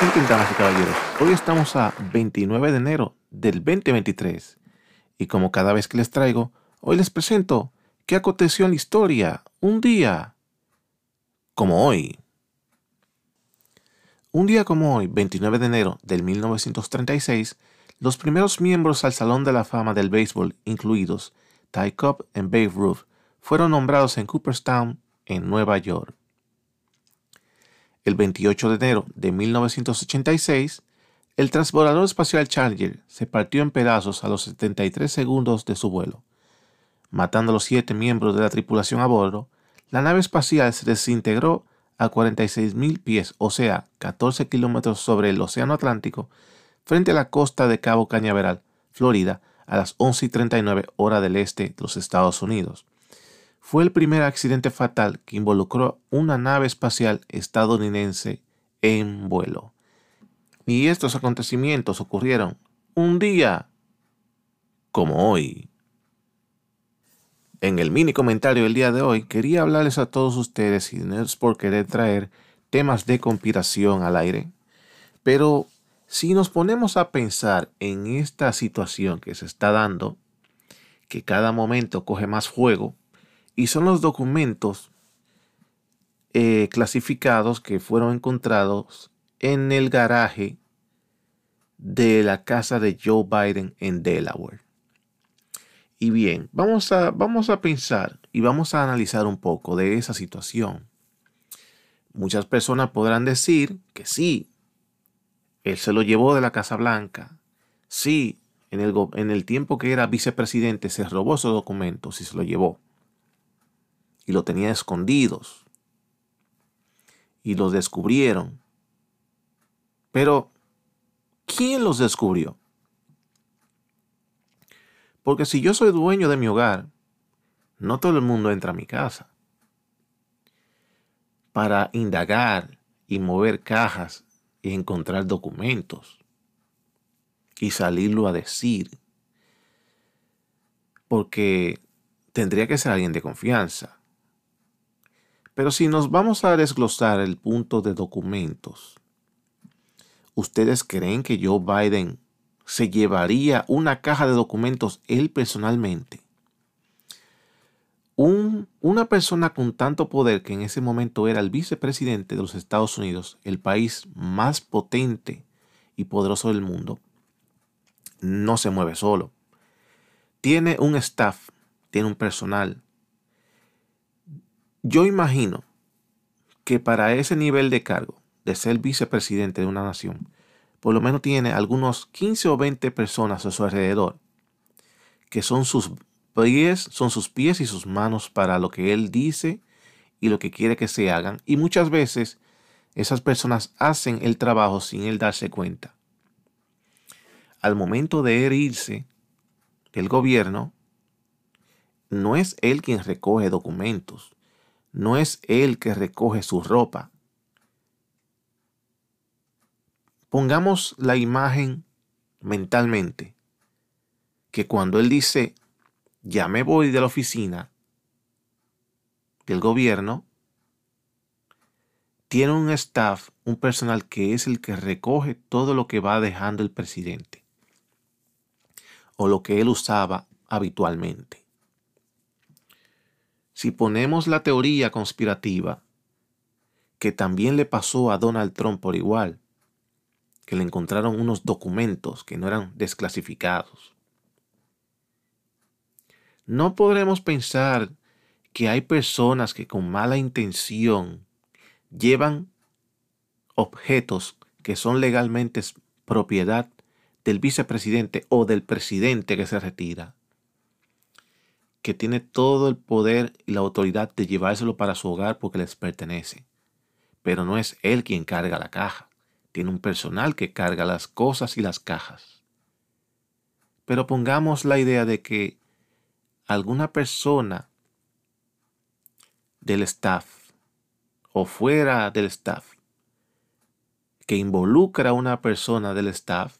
damas y caballeros. Hoy estamos a 29 de enero del 2023. Y como cada vez que les traigo, hoy les presento qué aconteció en la historia un día como hoy. Un día como hoy, 29 de enero del 1936, los primeros miembros al Salón de la Fama del Béisbol, incluidos Ty Cobb y Babe Ruth, fueron nombrados en Cooperstown, en Nueva York. El 28 de enero de 1986, el transbordador espacial Challenger se partió en pedazos a los 73 segundos de su vuelo. Matando a los siete miembros de la tripulación a bordo, la nave espacial se desintegró a 46.000 pies, o sea, 14 kilómetros sobre el Océano Atlántico, frente a la costa de Cabo Cañaveral, Florida, a las 11:39 hora del este de los Estados Unidos fue el primer accidente fatal que involucró una nave espacial estadounidense en vuelo. Y estos acontecimientos ocurrieron un día como hoy. En el mini comentario del día de hoy quería hablarles a todos ustedes, y no es por querer traer temas de conspiración al aire, pero si nos ponemos a pensar en esta situación que se está dando, que cada momento coge más fuego, y son los documentos eh, clasificados que fueron encontrados en el garaje de la casa de Joe Biden en Delaware. Y bien, vamos a, vamos a pensar y vamos a analizar un poco de esa situación. Muchas personas podrán decir que sí, él se lo llevó de la Casa Blanca. Sí, en el, en el tiempo que era vicepresidente se robó esos documentos y se lo llevó y lo tenía escondidos. Y los descubrieron. Pero, ¿quién los descubrió? Porque si yo soy dueño de mi hogar, no todo el mundo entra a mi casa. Para indagar y mover cajas y encontrar documentos y salirlo a decir. Porque tendría que ser alguien de confianza. Pero si nos vamos a desglosar el punto de documentos, ¿ustedes creen que Joe Biden se llevaría una caja de documentos él personalmente? una persona con tanto poder que en ese momento era el vicepresidente de los Estados Unidos, el país más potente y poderoso del mundo, no se mueve solo. Tiene un staff, tiene un personal, yo imagino que para ese nivel de cargo, de ser vicepresidente de una nación, por lo menos tiene algunos 15 o 20 personas a su alrededor, que son sus pies, son sus pies y sus manos para lo que él dice y lo que quiere que se hagan. Y muchas veces esas personas hacen el trabajo sin él darse cuenta. Al momento de irse del gobierno, no es él quien recoge documentos no es él que recoge su ropa. Pongamos la imagen mentalmente, que cuando él dice, ya me voy de la oficina del gobierno, tiene un staff, un personal que es el que recoge todo lo que va dejando el presidente o lo que él usaba habitualmente. Si ponemos la teoría conspirativa, que también le pasó a Donald Trump por igual, que le encontraron unos documentos que no eran desclasificados. No podremos pensar que hay personas que con mala intención llevan objetos que son legalmente propiedad del vicepresidente o del presidente que se retira que tiene todo el poder y la autoridad de llevárselo para su hogar porque les pertenece. Pero no es él quien carga la caja. Tiene un personal que carga las cosas y las cajas. Pero pongamos la idea de que alguna persona del staff o fuera del staff que involucra a una persona del staff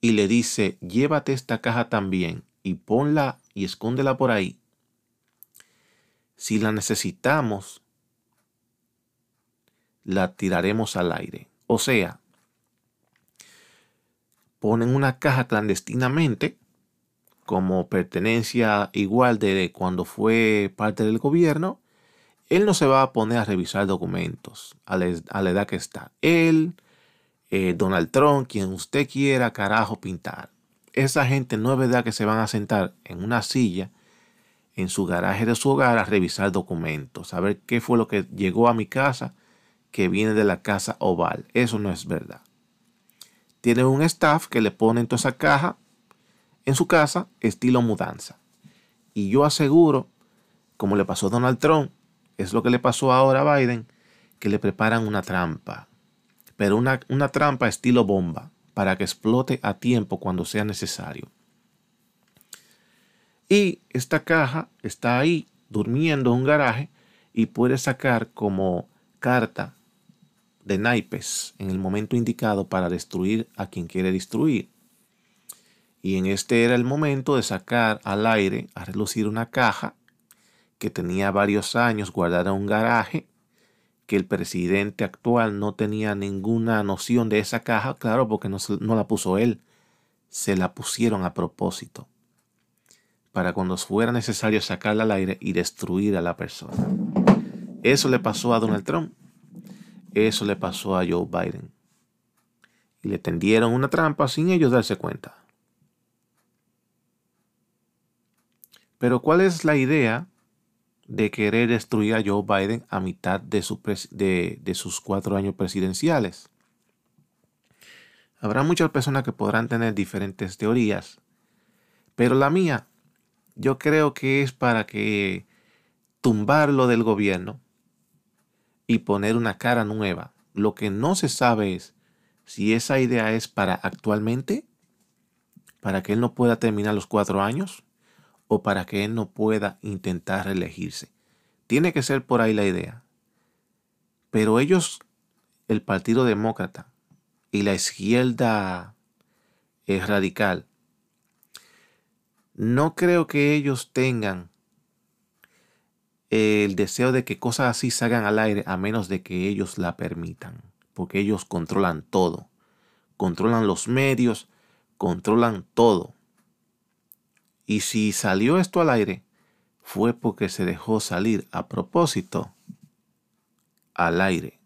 y le dice, llévate esta caja también y ponla y escóndela por ahí. Si la necesitamos, la tiraremos al aire. O sea, ponen una caja clandestinamente como pertenencia igual de cuando fue parte del gobierno, él no se va a poner a revisar documentos a la, edad que está. Él, eh, Donald Trump, quien usted quiera, carajo, pintar. Esa gente no es verdad que se van a sentar en una silla en su garaje de su hogar a revisar documentos, a ver qué fue lo que llegó a mi casa que viene de la casa oval. Eso no es verdad. Tiene un staff que le pone en toda esa caja en su casa estilo mudanza. Y yo aseguro, como le pasó a Donald Trump, es lo que le pasó ahora a Biden, que le preparan una trampa. Pero una, una trampa estilo bomba, para que explote a tiempo cuando sea necesario. Y esta caja está ahí durmiendo en un garaje y puede sacar como carta de naipes en el momento indicado para destruir a quien quiere destruir. Y en este era el momento de sacar al aire a relucir una caja que tenía varios años guardada en un garaje, que el presidente actual no tenía ninguna noción de esa caja, claro, porque no, la puso él, se la pusieron a propósito para cuando fuera necesario sacarla al aire y destruir a la persona. Eso le pasó a Donald Trump. Eso le pasó a Joe Biden. Y le tendieron una trampa sin ellos darse cuenta. Pero ¿cuál es la idea de querer destruir a Joe Biden a mitad de, de sus cuatro años presidenciales? Habrá muchas personas que podrán tener diferentes teorías, pero la mía yo creo que es para que tumbarlo del gobierno y poner una cara nueva. Lo que no se sabe es si esa idea es para actualmente, para que él no pueda terminar los cuatro años o para que él no pueda intentar reelegirse. Tiene que ser por ahí la idea. Pero ellos, el Partido Demócrata y la izquierda es eh, radical, no creo que ellos tengan el deseo de que cosas así salgan al aire a menos de que ellos la permitan, porque ellos controlan todo, controlan los medios, controlan todo. Y si salió esto al aire, fue porque se dejó salir a propósito al aire.